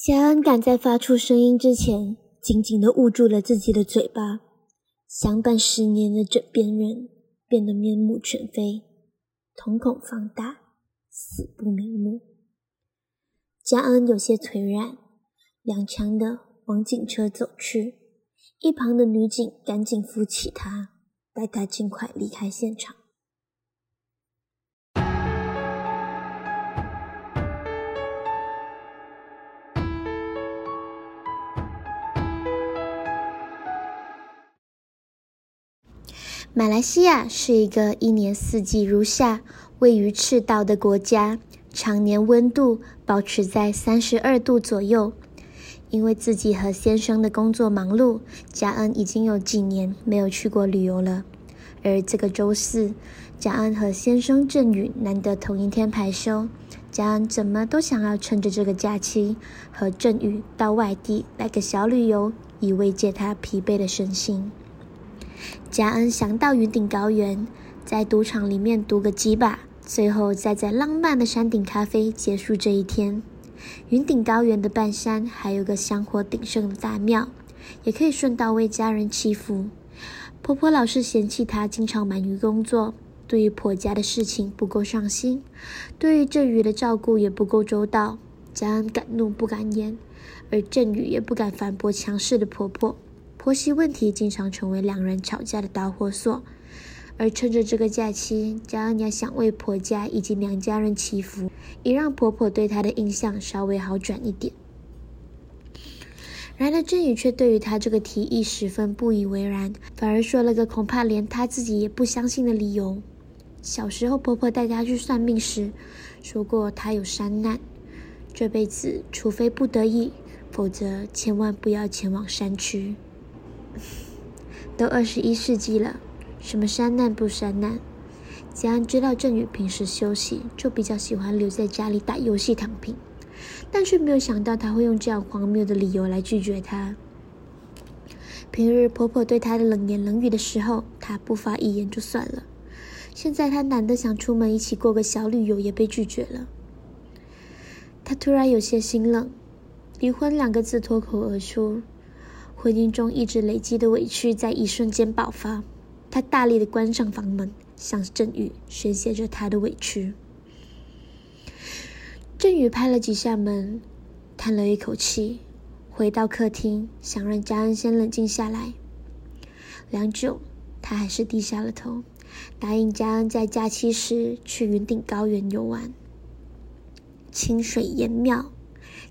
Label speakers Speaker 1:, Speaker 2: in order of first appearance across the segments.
Speaker 1: 佳恩赶在发出声音之前，紧紧地捂住了自己的嘴巴。相伴十年的枕边人变得面目全非，瞳孔放大，死不瞑目。佳恩有些颓然，踉跄地往警车走去。一旁的女警赶紧扶起他，带他尽快离开现场。马来西亚是一个一年四季如夏、位于赤道的国家，常年温度保持在三十二度左右。因为自己和先生的工作忙碌，佳恩已经有几年没有去过旅游了。而这个周四，佳恩和先生郑宇难得同一天排休，佳恩怎么都想要趁着这个假期和郑宇到外地来个小旅游，以慰藉他疲惫的身心。佳恩想到云顶高原，在赌场里面赌个几把，最后再在浪漫的山顶咖啡结束这一天。云顶高原的半山还有个香火鼎盛的大庙，也可以顺道为家人祈福。婆婆老是嫌弃她经常忙于工作，对于婆家的事情不够上心，对于振宇的照顾也不够周到。佳恩敢怒不敢言，而振宇也不敢反驳强势的婆婆。婆媳问题经常成为两人吵架的导火索，而趁着这个假期，佳恩也想为婆家以及娘家人祈福，以让婆婆对她的印象稍微好转一点。然而郑宇却对于她这个提议十分不以为然，反而说了个恐怕连她自己也不相信的理由。小时候婆婆带她去算命时，说过她有山难，这辈子除非不得已，否则千万不要前往山区。都二十一世纪了，什么山难不山难？佳恩知道郑宇平时休息就比较喜欢留在家里打游戏躺平，但却没有想到他会用这样荒谬的理由来拒绝他。平日婆婆对他的冷言冷语的时候，他不发一言就算了，现在他难得想出门一起过个小旅游，也被拒绝了。他突然有些心冷，离婚两个字脱口而出。婚姻中一直累积的委屈在一瞬间爆发，他大力的关上房门，向郑宇宣泄着他的委屈。郑宇拍了几下门，叹了一口气，回到客厅，想让佳恩先冷静下来。良久，他还是低下了头，答应佳恩在假期时去云顶高原游玩。清水岩庙，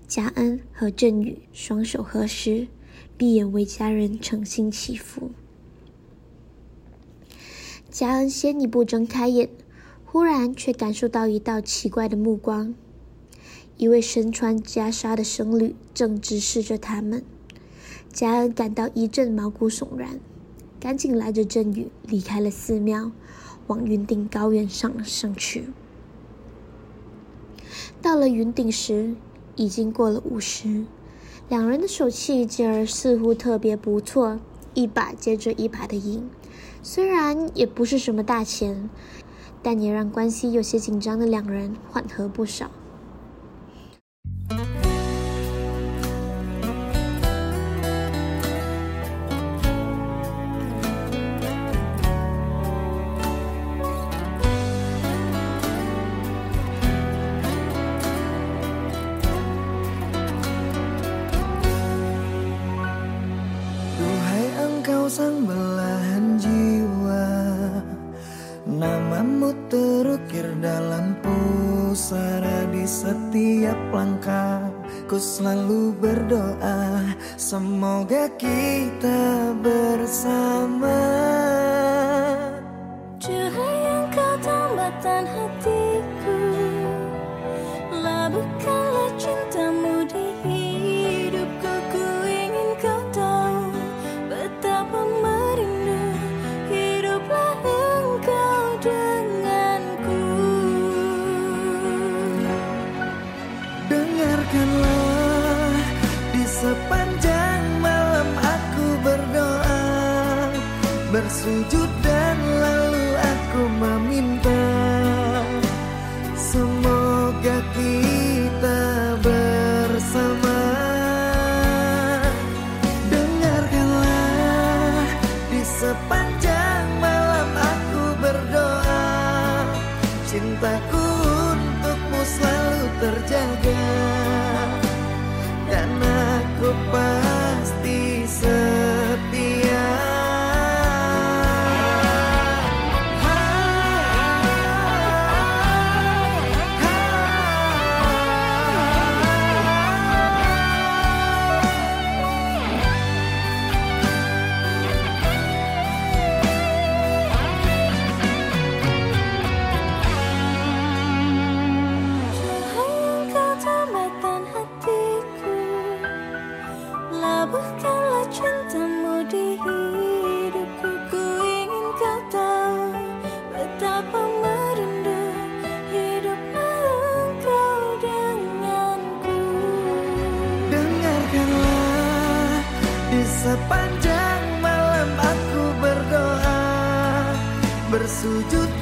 Speaker 1: 佳恩和郑宇双手合十。闭眼为家人诚心祈福。佳恩先一步睁开眼，忽然却感受到一道奇怪的目光。一位身穿袈裟的僧侣正直视着他们。佳恩感到一阵毛骨悚然，赶紧拉着郑宇离开了寺庙，往云顶高原上上去。到了云顶时，已经过了午时。两人的手气今儿似乎特别不错，一把接着一把的赢。虽然也不是什么大钱，但也让关系有些紧张的两人缓和不少。
Speaker 2: as Sepanjang malam aku berdoa Cintaku untukmu selalu terjaga. Dan aku
Speaker 3: paham Labuhkanlah cintamu di hidupku Ku ingin kau tahu Betapa merindu Hiduplah engkau denganku.
Speaker 2: Dengarkanlah di sepanjang malam aku berdoa Bersujud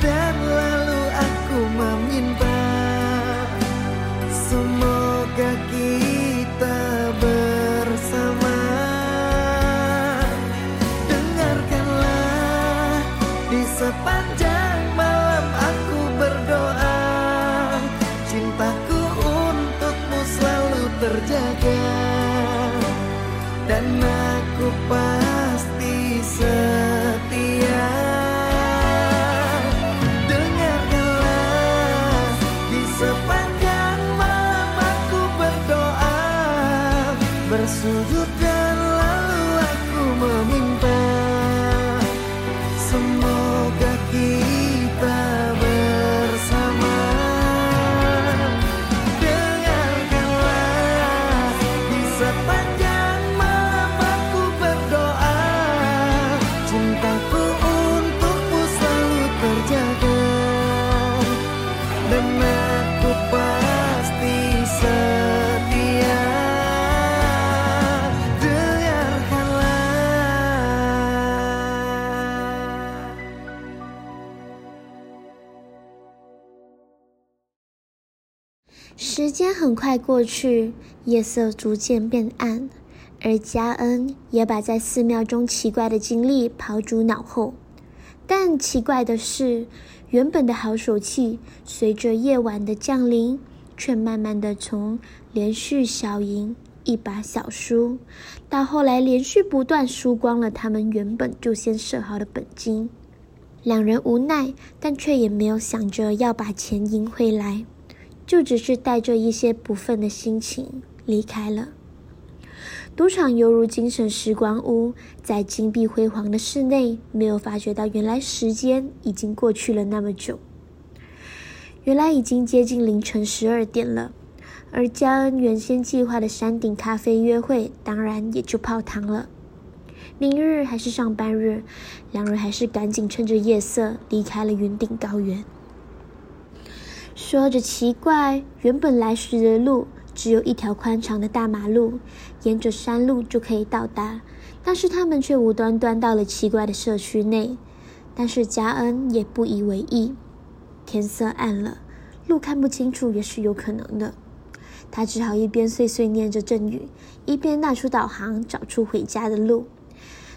Speaker 2: Dan aku pasti setia
Speaker 1: 时间很快过去，夜色逐渐变暗，而嘉恩也把在寺庙中奇怪的经历抛诸脑后。但奇怪的是，原本的好手气，随着夜晚的降临，却慢慢的从连续小赢一把小输，到后来连续不断输光了他们原本就先设好的本金。两人无奈，但却也没有想着要把钱赢回来。就只是带着一些不忿的心情离开了。赌场犹如精神时光屋，在金碧辉煌的室内，没有发觉到原来时间已经过去了那么久。原来已经接近凌晨十二点了，而嘉恩原先计划的山顶咖啡约会，当然也就泡汤了。明日还是上班日，两人还是赶紧趁着夜色离开了云顶高原。说着奇怪，原本来时的路只有一条宽敞的大马路，沿着山路就可以到达。但是他们却无端端到了奇怪的社区内。但是嘉恩也不以为意，天色暗了，路看不清楚也是有可能的。他只好一边碎碎念着咒语，一边拿出导航找出回家的路。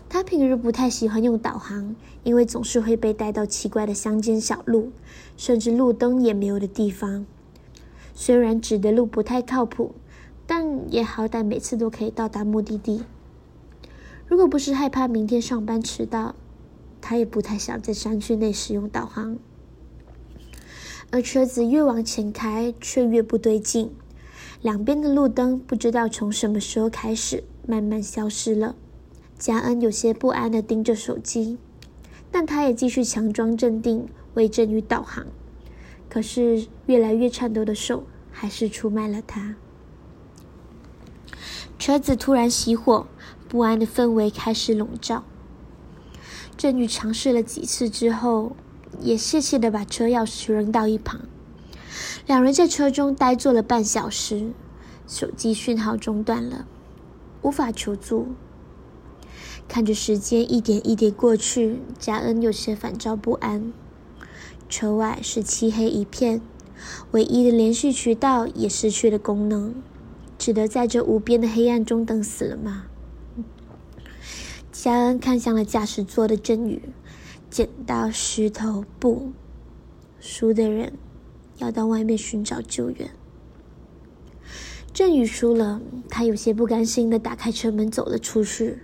Speaker 1: 他平日不太喜欢用导航，因为总是会被带到奇怪的乡间小路，甚至路灯也没有的地方。虽然指的路不太靠谱，但也好歹每次都可以到达目的地。如果不是害怕明天上班迟到，他也不太想在山区内使用导航。而车子越往前开，却越不对劲，两边的路灯不知道从什么时候开始慢慢消失了。嘉恩有些不安地盯着手机，但他也继续强装镇定，为正宇导航。可是越来越颤抖的手还是出卖了他。车子突然熄火，不安的氛围开始笼罩。正宇尝试了几次之后，也泄气地把车钥匙扔到一旁。两人在车中呆坐了半小时，手机讯号中断了，无法求助。看着时间一点一点过去，嘉恩有些烦躁不安。车外是漆黑一片，唯一的联系渠道也失去了功能，只得在这无边的黑暗中等死了吗？嘉恩看向了驾驶座的振宇，剪刀石头布，输的人要到外面寻找救援。郑宇输了，他有些不甘心的打开车门走了出去。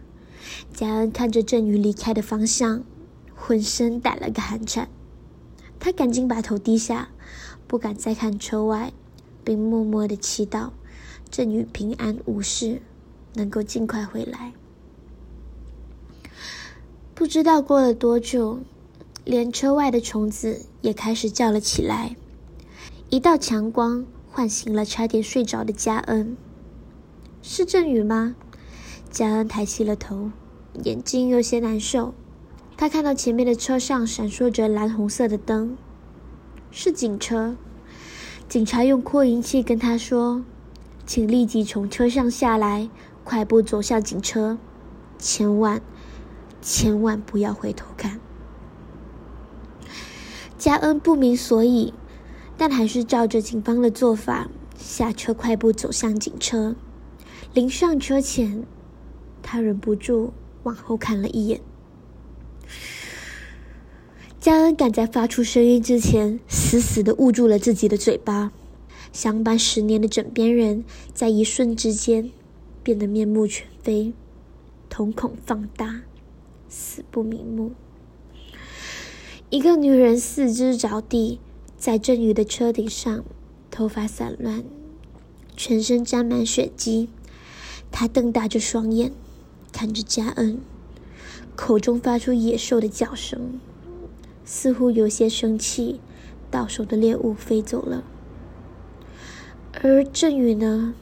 Speaker 1: 佳恩看着郑宇离开的方向，浑身打了个寒颤。他赶紧把头低下，不敢再看车外，并默默的祈祷郑宇平安无事，能够尽快回来。不知道过了多久，连车外的虫子也开始叫了起来。一道强光唤醒了差点睡着的佳恩。是郑宇吗？佳恩抬起了头，眼睛有些难受。他看到前面的车上闪烁着蓝红色的灯，是警车。警察用扩音器跟他说：“请立即从车上下来，快步走向警车，千万。”千万不要回头看。加恩不明所以，但还是照着警方的做法下车，快步走向警车。临上车前，他忍不住往后看了一眼。佳恩赶在发出声音之前，死死的捂住了自己的嘴巴。相伴十年的枕边人，在一瞬之间变得面目全非，瞳孔放大。死不瞑目。一个女人四肢着地，在郑宇的车顶上，头发散乱，全身沾满血迹。她瞪大着双眼，看着佳恩，口中发出野兽的叫声，似乎有些生气。到手的猎物飞走了，而振宇呢？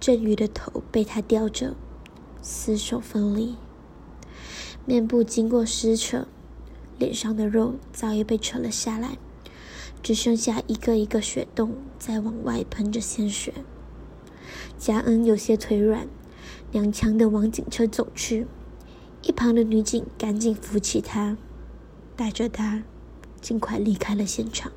Speaker 1: 振宇的头被他吊着，死守分离。面部经过撕扯，脸上的肉早已被扯了下来，只剩下一个一个血洞在往外喷着鲜血。佳恩有些腿软，踉跄的往警车走去，一旁的女警赶紧扶起他，带着他尽快离开了现场。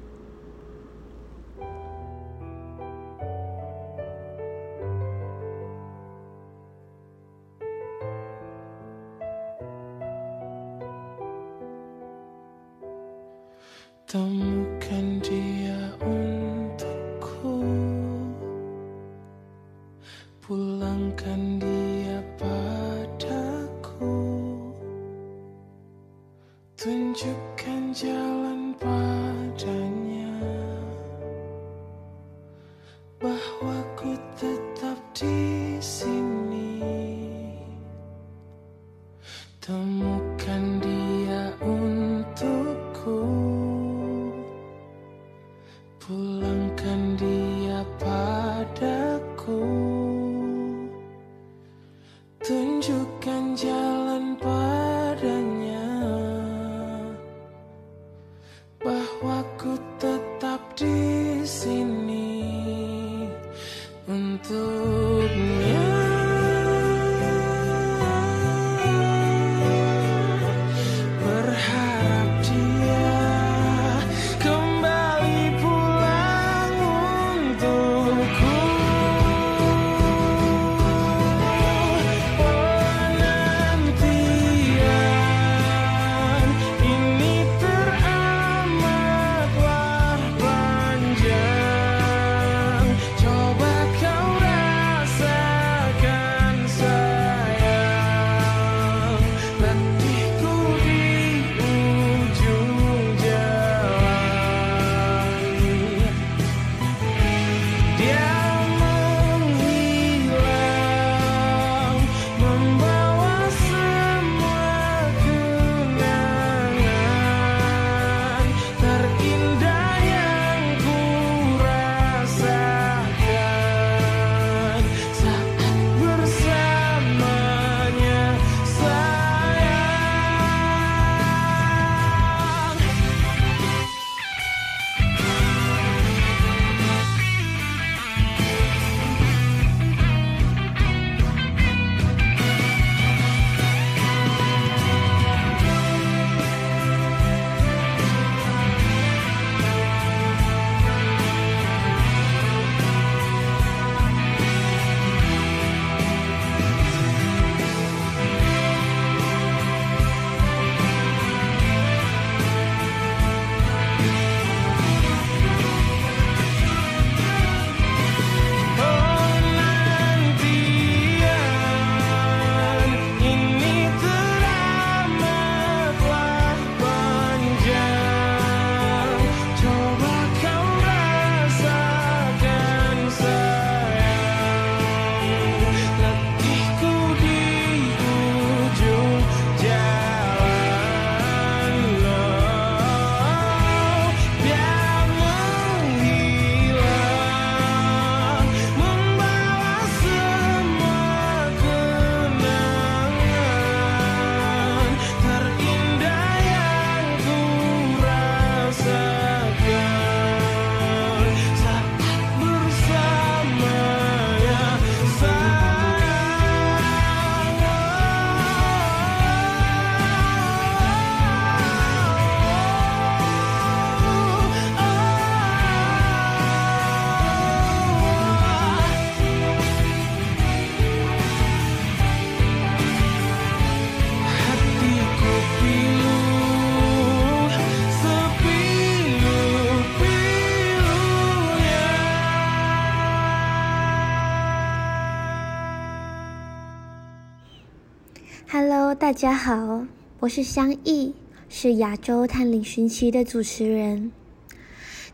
Speaker 1: 大家好，我是香艺，是亚洲探灵寻奇的主持人。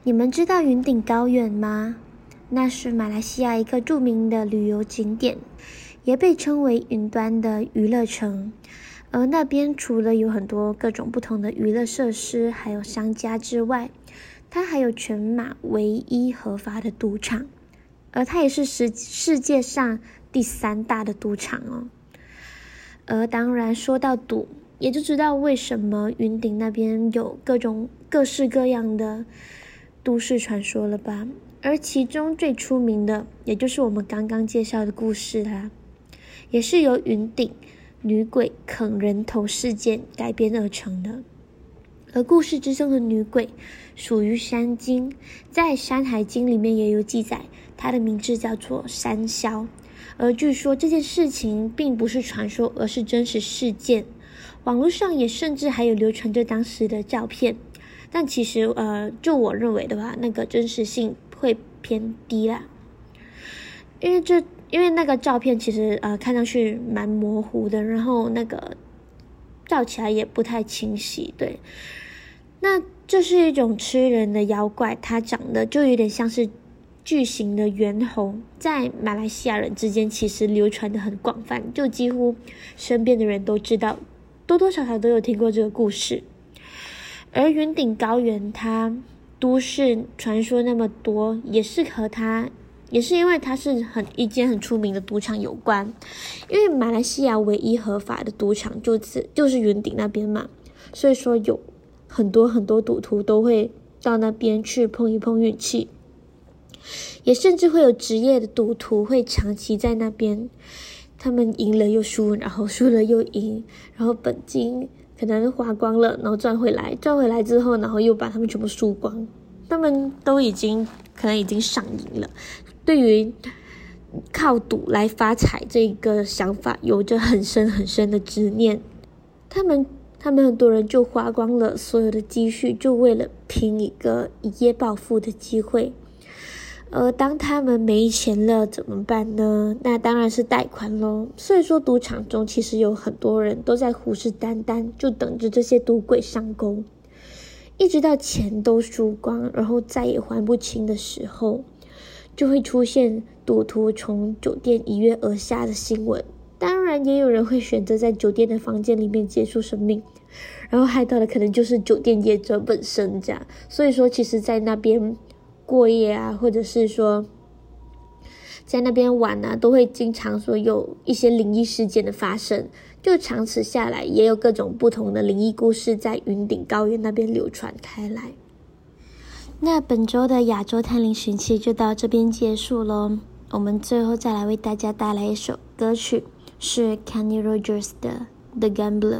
Speaker 1: 你们知道云顶高原吗？那是马来西亚一个著名的旅游景点，也被称为云端的娱乐城。而那边除了有很多各种不同的娱乐设施，还有商家之外，它还有全马唯一合法的赌场，而它也是世世界上第三大的赌场哦。而当然，说到赌，也就知道为什么云顶那边有各种各式各样的都市传说了吧？而其中最出名的，也就是我们刚刚介绍的故事啦，也是由云顶女鬼啃人头事件改编而成的。而故事之中的女鬼属于山精，在《山海经》里面也有记载，她的名字叫做山魈。而据说这件事情并不是传说，而是真实事件。网络上也甚至还有流传着当时的照片，但其实，呃，就我认为的话，那个真实性会偏低啦。因为这，因为那个照片其实，呃，看上去蛮模糊的，然后那个照起来也不太清晰。对，那这是一种吃人的妖怪，它长得就有点像是。巨型的猿猴在马来西亚人之间其实流传的很广泛，就几乎身边的人都知道，多多少少都有听过这个故事。而云顶高原，它都市传说那么多，也是和它，也是因为它是很一间很出名的赌场有关。因为马来西亚唯一合法的赌场就是就是云顶那边嘛，所以说有很多很多赌徒都会到那边去碰一碰运气。也甚至会有职业的赌徒会长期在那边，他们赢了又输，然后输了又赢，然后本金可能花光了，然后赚回来，赚回来之后，然后又把他们全部输光，他们都已经可能已经上瘾了，对于靠赌来发财这个想法有着很深很深的执念，他们他们很多人就花光了所有的积蓄，就为了拼一个一夜暴富的机会。而当他们没钱了怎么办呢？那当然是贷款喽。所以说，赌场中其实有很多人都在虎视眈眈，就等着这些赌鬼上钩，一直到钱都输光，然后再也还不清的时候，就会出现赌徒从酒店一跃而下的新闻。当然，也有人会选择在酒店的房间里面结束生命，然后害到的可能就是酒店业者本身这样。所以说，其实，在那边。过夜啊，或者是说在那边玩啊，都会经常说有一些灵异事件的发生。就长此下来，也有各种不同的灵异故事在云顶高原那边流传开来。那本周的亚洲探灵寻奇就到这边结束喽。我们最后再来为大家带来一首歌曲，是 Kenny Rogers 的《The Gambler》。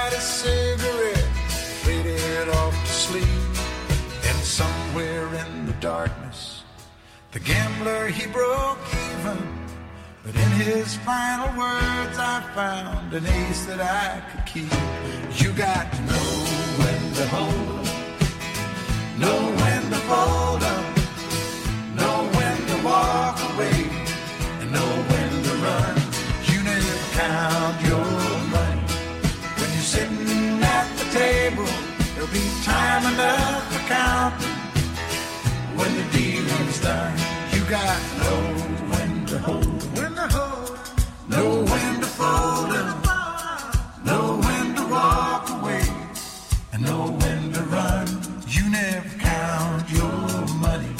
Speaker 4: somewhere in the darkness, the gambler he broke even. But in his final words, I found an ace that I could keep. You got to know when to hold 'em, know when to fold 'em, know when to walk away, and know when to run. You never count your money when you're sitting at the table. There'll be time enough when the done. You got no when to hold when to hold know when to fold know when to walk away, and know when to run. You never count your money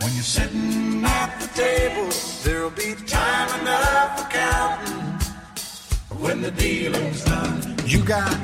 Speaker 4: when you're sitting at the table. There'll be time enough for counting when the dealing's done. You got